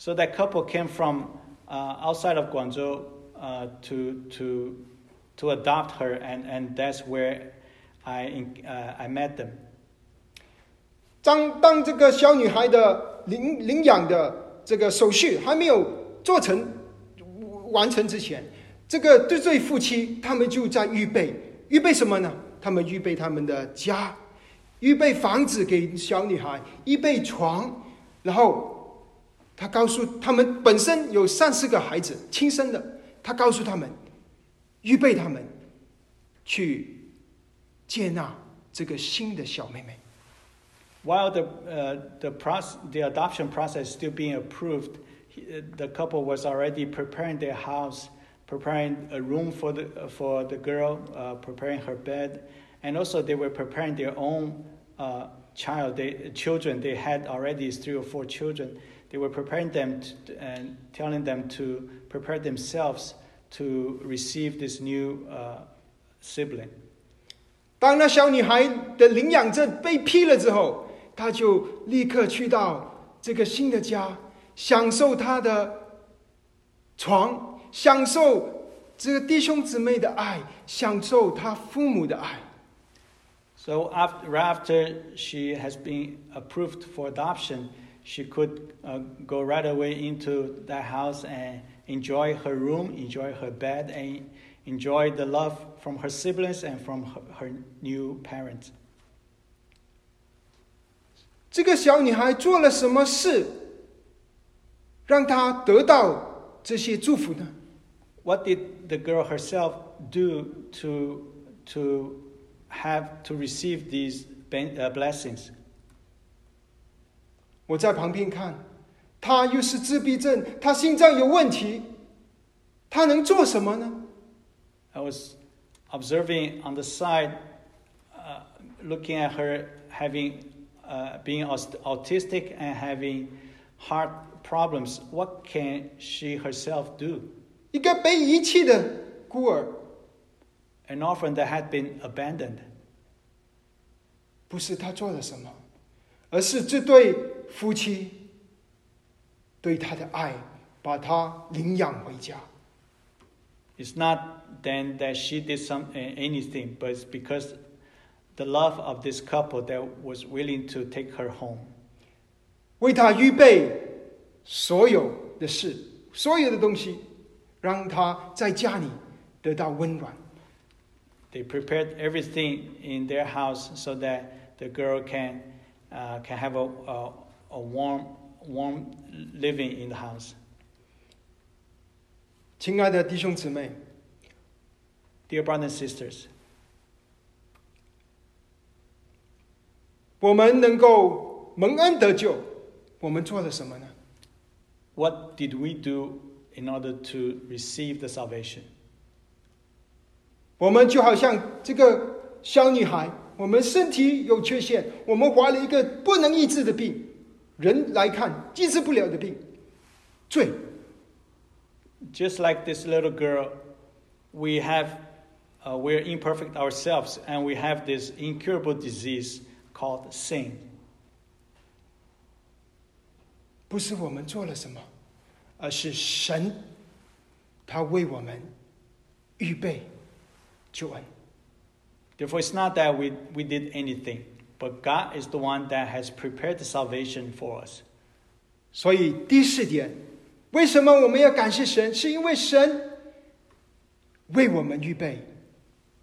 So that couple came from uh, outside of Guangzhou uh, to, to, to adopt her, and, and that's where I, uh, I met them. 当当这个小女孩的领领养的这个手续还没有做成完成之前，这个这对夫妻他们就在预备预备什么呢？他们预备他们的家，预备房子给小女孩，预备床，然后 他告诉他们本身有三四个孩子亲生的，他告诉他们预备他们去接纳这个新的小妹妹。 While the, uh, the, process, the adoption process is still being approved, he, uh, the couple was already preparing their house, preparing a room for the, for the girl, uh, preparing her bed, and also they were preparing their own uh, child, they, children. They had already three or four children. They were preparing them to, and telling them to prepare themselves to receive this new uh, sibling. 当那小女孩的领养证被批了之后，她就立刻去到这个新的家，享受她的床，享受这个弟兄姊妹的爱，享受她父母的爱。 So after, right after she has been approved for adoption, she could uh, go right away into that house and enjoy her room, enjoy her bed, and enjoy the love from her siblings and from her, her new parents. 这个小女孩做了什么事，让她得到这些祝福呢？ What did the girl herself do to, to have to receive these ben- uh, blessings? 我在旁边看，她又是自闭症，她心脏有问题，她能做什么呢？ I was observing on the side, uh, looking at her having, uh, being aut- autistic and having heart problems. What can she herself do? 一个被遗弃的孤儿， An orphan that had been abandoned. 不是她做了什么，而是这对 夫妻对她的爱， 把他领养回家。 It's not then that she did some uh, anything, but it's because the love of this couple that was willing to take her home. 为他预备所有的事，所有的东西，让他在家里得到温暖。 They prepared everything in their house so that the girl can uh, can have a, a, a warm warm living in the house. 亲爱的弟兄姊妹，Dear brothers and sisters, 我们能够蒙恩得救，我们做了什么呢？what did we do in order to receive the salvation? 我们就好像这个小女孩，我们身体有缺陷，我们怀了一个不能医治的病，人来看医治不了的病，罪。 Just like this little girl, we have uh, we're imperfect ourselves, and we have this incurable disease called sin. 不是我们做了什么，而是神，他为我们预备救恩。 Therefore, it's not that we, we did anything, But God is the one that has prepared the salvation for us. 所以第四点，为什么我们要感谢神？是因为神为我们预备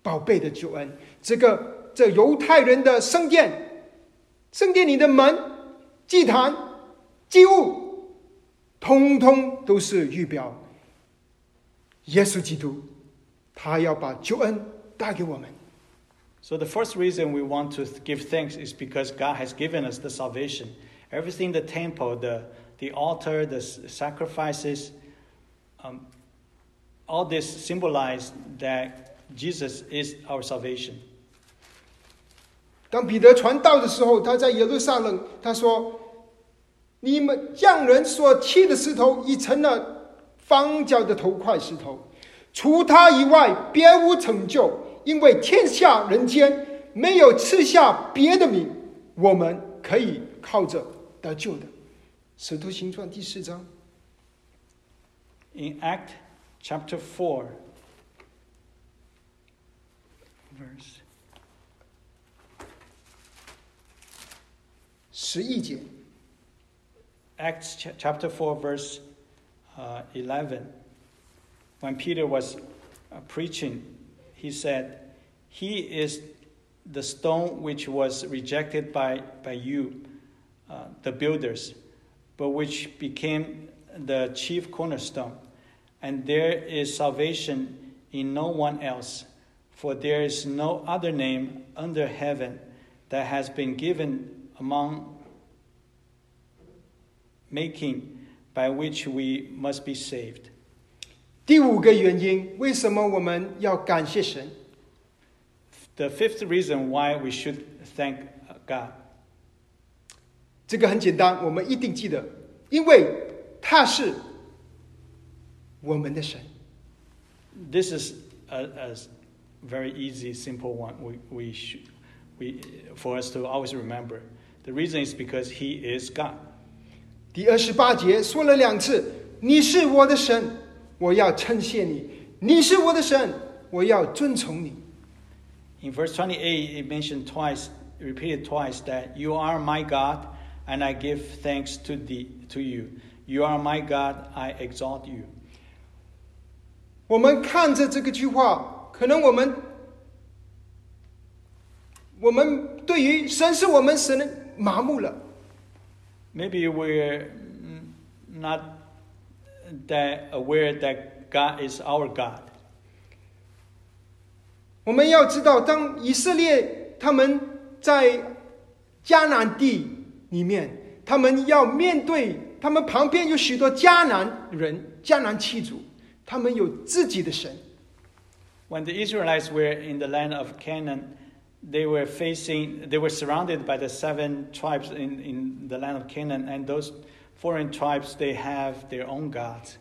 宝贝的救恩。这个这犹太人的圣殿，圣殿里的门、祭坛、祭物，通通都是预表耶稣基督，他要把救恩带给我们。So, the first reason we want to give thanks is because God has given us the salvation. Everything the temple, the, the altar, the sacrifices, um, all this symbolize that Jesus is our salvation. 当彼得传道的时候，他在耶路撒冷，他说：“你们匠人所砌的石头，已成了房角的头块石头，除他以外，别无成就。”因为天下人间没有赐下别的名，我们可以靠着得救的。”《使徒行传》第四章 In Act chapter four, verse 十一节，Acts ch- chapter four, verse uh, 11, when Peter was uh, preaching, he said, He is the stone which was rejected by, by you, uh, the builders, but which became the chief cornerstone. And there is salvation in no one else, for there is no other name under heaven that has been given among making by which we must be saved. 第五个原因，为什么我们要感谢神？ The fifth reason why we should thank God 这个很简单，我们一定记得，因为他是我们的神。 this is a, a very easy, simple one. We, we should, we, for us to always remember. The reason is because He is God. 第二十八节说了两次：“你是我的神， 我要称谢你；你是我的神，我要尊崇你。 In verse 28, it mentioned twice, repeated twice, that you are my God, and I give thanks to, thee, to you. You are my God, I exalt you. ”我们看着这个句话，可能我们我们对于神是我们神麻木了。 Maybe we're mm, not that aware that God is our God. 我们要知道，当以色列他们在迦南地里面，他们要面对他们旁边有许多迦南人、迦南七族，他们有自己的神。When the Israelites were in the land of Canaan, they were facing, they were surrounded by the seven tribes in, in the land of Canaan, and those foreign tribes they have their own gods。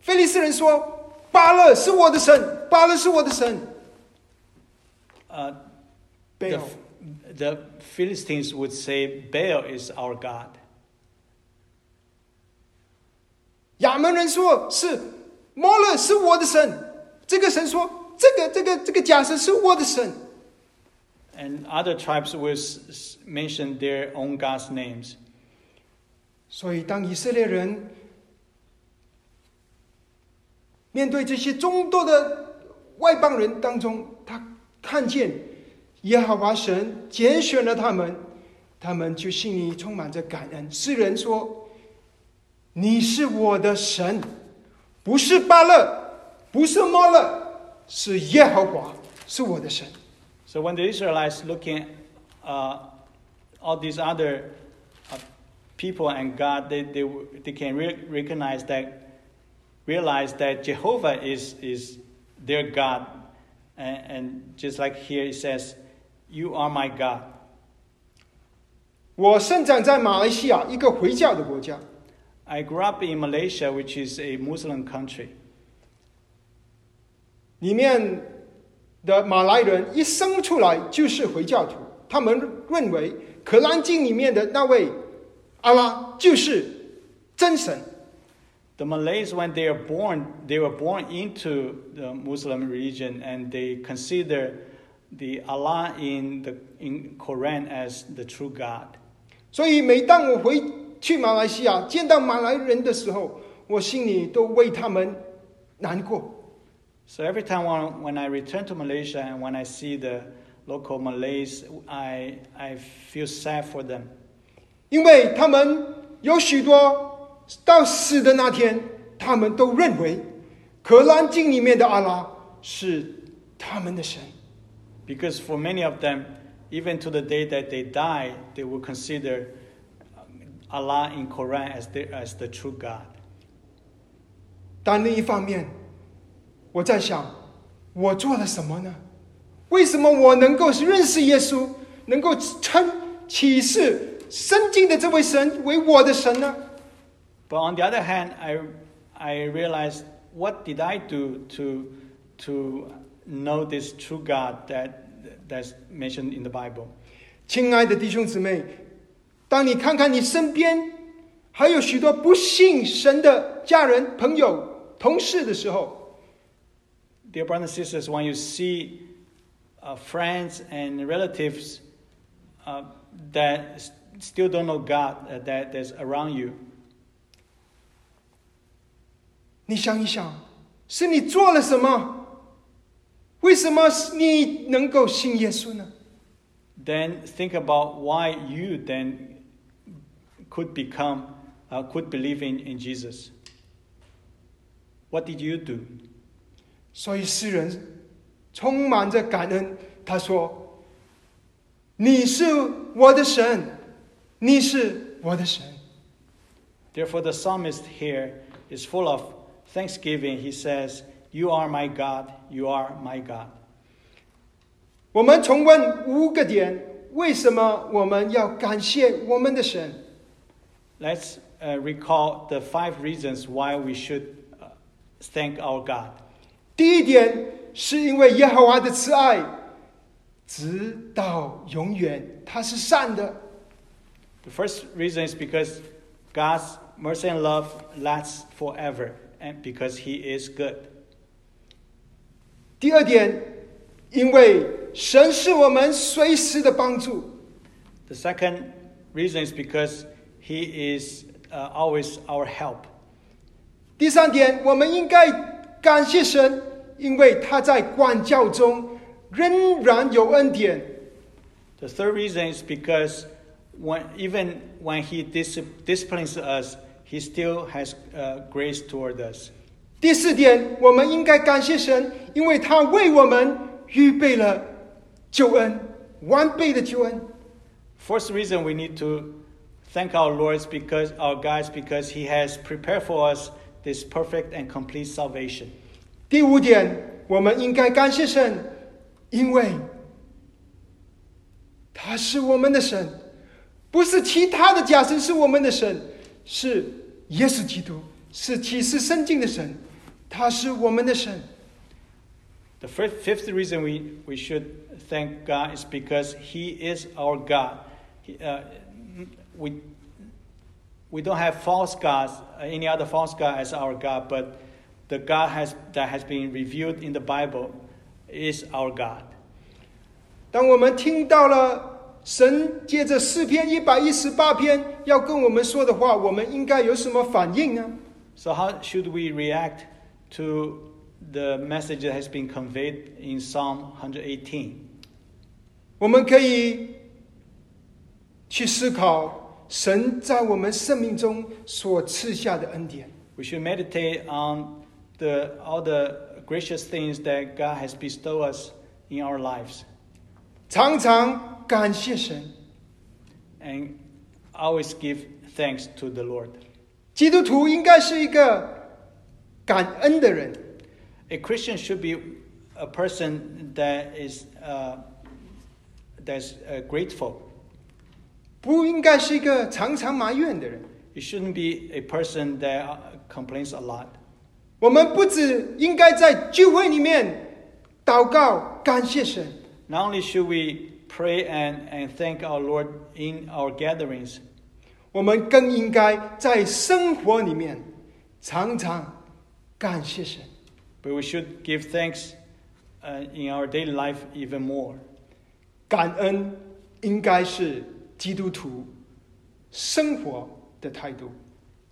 非利士人说：“巴勒是我的神，巴勒是我的神。”呃，Baal。The uh, Philistines would say Baal is our god。亚扪人说：“是摩勒是我的神。”这个神说：“这个这个这个假神是我的神。” And other tribes will mention their own gods' names. 所以，当以色列人面对这些众多的外邦人当中，他看见耶和华神拣选了他们，他们就心里充满着感恩。诗人说：“你是我的神，不是巴勒，不是摩勒，是耶和华，是我的神。” So when the Israelites looking uh, all these other people and God, they, they, they can re- recognize that, realize that Jehovah is, is their God. And, and just like here it says, You are my God. 我生长在马来西亚一个回教的国家， I grew up in Malaysia, which is a Muslim country. 里面的马来人一生出来就是回教徒，他们认为《可兰经》里面的那位 阿拉就是真神。 The Malays, when they are born, they were born into the Muslim religion, and they consider the Allah in the in Quran as the true God. 所以每当我回去马来西亚见到马来人的时候，我心里都为他们难过。 So every time when, when I return to Malaysia and when I see the local Malays, I I feel sad for them 因为他们有许多到死的那天，他们都认为《可兰经》里面的阿拉是他们的神。because for many of them, even to the day that they die, they will consider um, Allah in Quran as the, as the true God. 但另一方面，我在想，我做了什么呢？为什么我能够认识耶稣，能够称启示圣经的这位神为我的神呢？ But on the other hand, I, I realized what did I do to, to know this true God that, that's mentioned in the Bible? 亲爱的弟兄姊妹，当你看看你身边还有许多不信神的家人、朋友、同事的时候， Dear brothers and sisters, when you see uh, friends and relatives uh, that s- still don't know God uh, that that's around you, 你想一想，是你做了什么？为什么你能够信耶稣呢？ then think about why you then could become, uh, could believe in, in Jesus. What did you do? 所以诗人充满着感恩，他说：“你是我的神， 你是我的神。 Therefore, the psalmist here is full of thanksgiving. He says, You are my God, you are my God. ”我们重温五个点，为什么我们要感谢我们的神？ Let's uh, recall the five reasons why we should uh, thank our God. 第一点是因为耶和华的慈爱直到永远，他是善的。 The first reason is because God's mercy and love lasts forever, and because He is good. 第二点，因为神是我们随时的帮助。 The second reason is because He is uh, always our help. 第三点，我们应该感谢神，因为他在管教中仍然有恩典。 The third reason is because when, even when He dis- disciplines us, He still has uh, grace toward us. 第四点，我们应该感谢神，因为他为我们预备了救恩，完备的救恩。 Fourth reason we need to thank our Lord is because our God is because He has prepared for us this perfect and complete salvation. 第五点，我们应该感谢神，因为他是我们的神， 不是其他的假神是我们的神，是耶稣基督，是启示圣经的神，他是我们的神。 The fifth, fifth reason we, we should thank God is because He is our God. He, uh, we, we don't have false gods, uh, any other false god as our God, but the God has, that has been revealed in the Bible is our God. 当我们听到了 神借着诗篇一百一十八篇要跟我们说的话，我们应该有什么反应呢？ So, how should we react to the message that has been conveyed in Psalm 118? 我们可以去思考神在我们生命中所赐下的恩典。 We should meditate on the, all the gracious things that God has bestowed us in our lives 常常 感谢神。 and always give thanks to the Lord. 基督徒应该是一个感恩的人， A Christian should be a person that is uh, that's uh, grateful. 不应该是一个常常埋怨的人。 You shouldn't be a person that uh, complains a lot. 我们不只应该在聚会里面祷告感谢神， Not only should we pray and, and thank our Lord in our gatherings, 我们更应该在生活里面常常感谢神。 but we should give thanks uh, in our daily life even more. 感恩应该是基督徒生活的态度。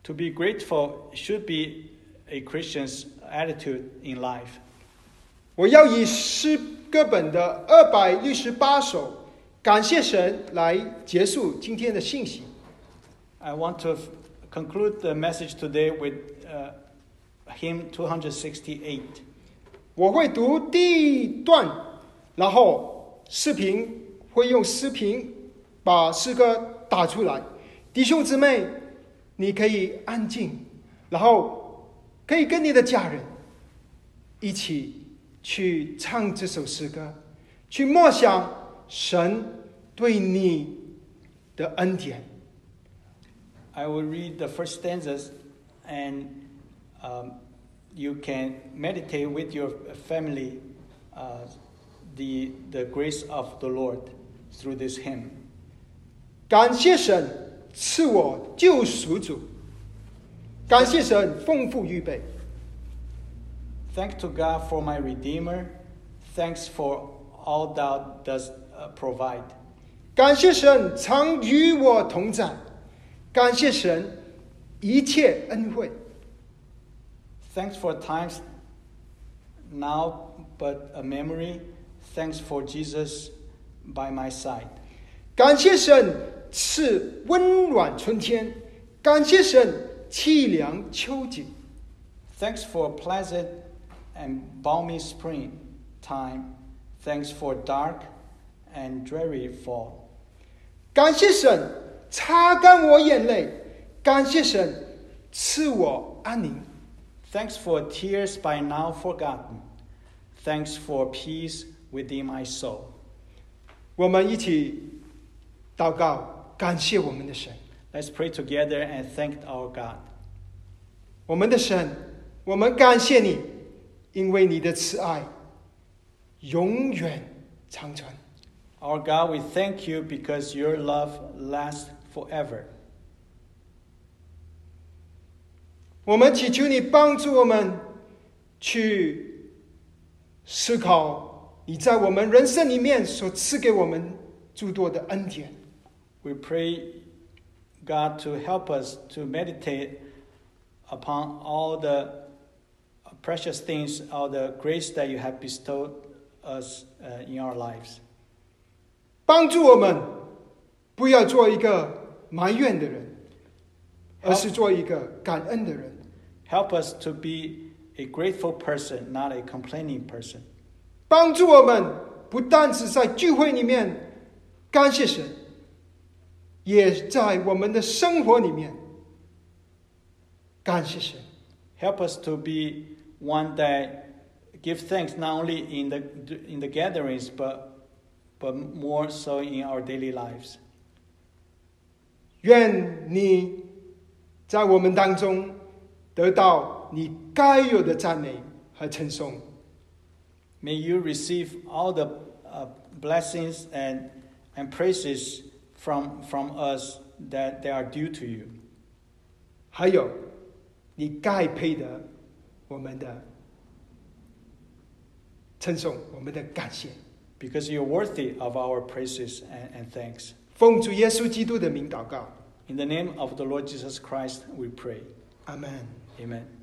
To be grateful should be a Christian's attitude in life. 我要以诗 歌本的二百六十八首感谢神来结束今天的信息。I want to conclude the message today with uh, hymn 268. 我会读第一段，然后视频会用视频把诗歌打出来。弟兄姊妹，你可以安静，然后可以跟你的家人一起去唱这首诗歌，去默想神对你的恩典。 I will read the first stanzas and um, you can meditate with your family uh, the, the grace of the Lord through this hymn. 感谢神赐我救赎主，感谢神丰富预备。 Thanks to God for my Redeemer. Thanks for all thou dost uh, provide. 感谢神常与我同在，感谢神一切恩惠。 Thanks for times now but a memory. Thanks for Jesus by my side. 感谢神赐温暖春天，感谢神凄凉秋景。 Thanks for pleasant and balmy spring time. Thanks for dark and dreary fall. 感谢神擦干我眼泪，感谢神赐我安宁。 Thanks for tears by now forgotten. Thanks for peace within my soul. 我们一起祷告，感谢我们的神， Let's pray together and thank our God. 我们的神，我们感谢你， 因为你的慈爱永远长存。 Our God, we thank you because your love lasts forever. 我们祈求你帮助我们去思考你在我们人生里面所赐给我们诸多的恩典。 We pray, God, to help us to meditate upon all the precious things, all the grace that you have bestowed us uh, in our lives. 帮助我们不要做一个埋怨的人，而是做一个感恩的人。 Help us to be a grateful person, not a complaining person. 帮助我们不单只在聚会里面感谢神，也在我们的生活里面感谢神。 Help us to be one that give thanks not only in the in the gatherings, but but more so in our daily lives. 愿你在我们当中得到你该有的赞美和称颂。 May you receive all the uh, blessings and, and praises from, from us that they are due to you. 还有你该配的 我们的称颂，我们的感谢。 because you're worthy of our praises and, and thanks. 奉主耶稣基督的名祷告， In the name of the Lord Jesus Christ, we pray. 阿门。 Amen.